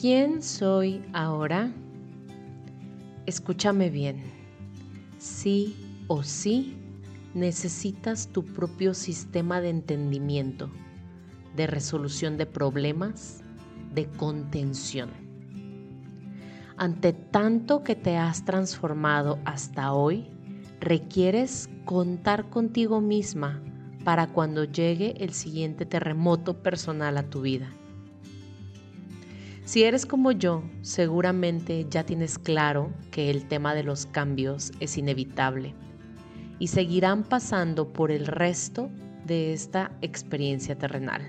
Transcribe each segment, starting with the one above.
¿Quién soy ahora? Escúchame bien. Sí o sí necesitas tu propio sistema de entendimiento, de resolución de problemas, de contención. Ante tanto que te has transformado hasta hoy, requieres contar contigo misma para cuando llegue el siguiente terremoto personal a tu vida. Si eres como yo, seguramente ya tienes claro que el tema de los cambios es inevitable y seguirán pasando por el resto de esta experiencia terrenal.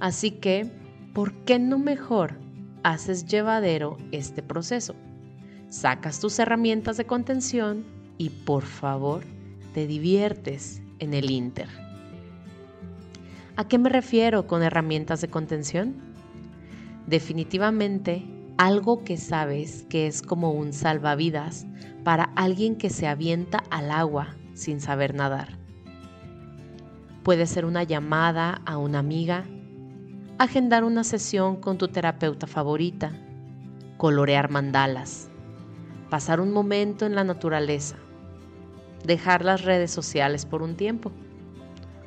Así que, ¿por qué no mejor haces llevadero este proceso? Sacas tus herramientas de contención y por favor te diviertes en el Inter. ¿A qué me refiero con herramientas de contención? Definitivamente algo que sabes que es como un salvavidas para alguien que se avienta al agua sin saber nadar. Puede ser una llamada a una amiga, agendar una sesión con tu terapeuta favorita, colorear mandalas, pasar un momento en la naturaleza, dejar las redes sociales por un tiempo,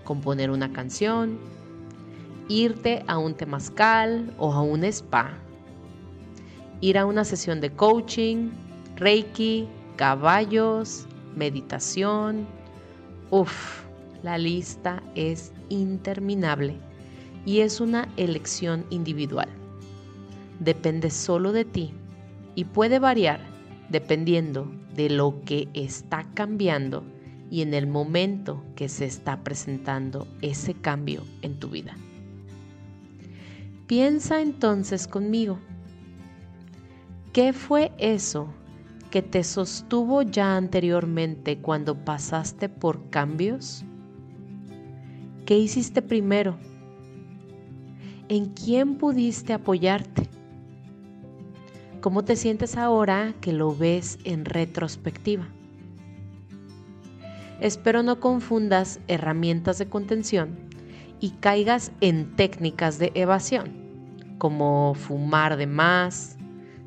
componer una canción, irte a un temazcal o a un spa, ir a una sesión de coaching, reiki, caballos, meditación. Uf, la lista es interminable y es una elección individual. Depende solo de ti y puede variar dependiendo de lo que está cambiando y en el momento que se está presentando ese cambio en tu vida. Piensa entonces conmigo, ¿qué fue eso que te sostuvo ya anteriormente cuando pasaste por cambios? ¿Qué hiciste primero? ¿En quién pudiste apoyarte? ¿Cómo te sientes ahora que lo ves en retrospectiva? Espero no confundas herramientas de contención y caigas en técnicas de evasión como fumar de más,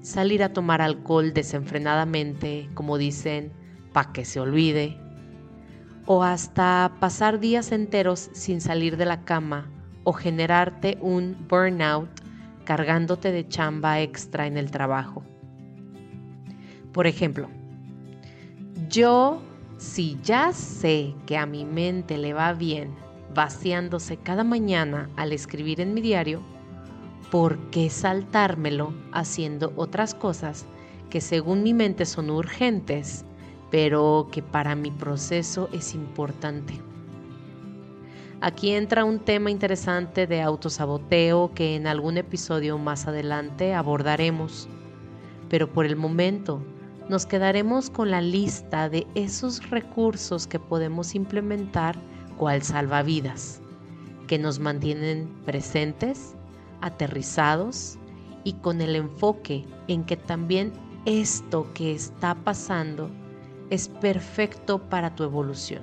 salir a tomar alcohol desenfrenadamente, como dicen, para que se olvide, o hasta pasar días enteros sin salir de la cama o generarte un burnout cargándote de chamba extra en el trabajo. Por ejemplo, yo si ya sé que a mi mente le va bien vaciándose cada mañana al escribir en mi diario, ¿por qué saltármelo haciendo otras cosas que según mi mente son urgentes, pero que para mi proceso es importante? Aquí entra un tema interesante de autosaboteo que en algún episodio más adelante abordaremos, pero por el momento nos quedaremos con la lista de esos recursos que podemos implementar cual salvavidas, que nos mantienen presentes aterrizados y con el enfoque en que también esto que está pasando es perfecto para tu evolución.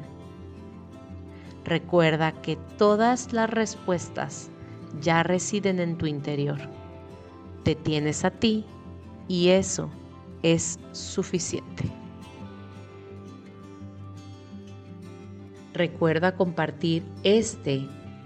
Recuerda que todas las respuestas ya residen en tu interior. Te tienes a ti y eso es suficiente. Recuerda compartir este